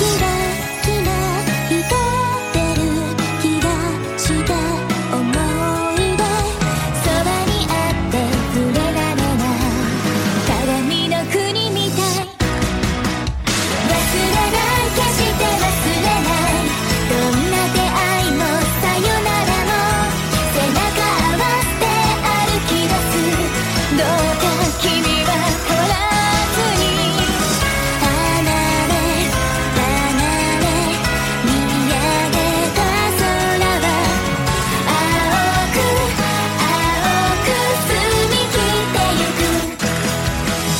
기다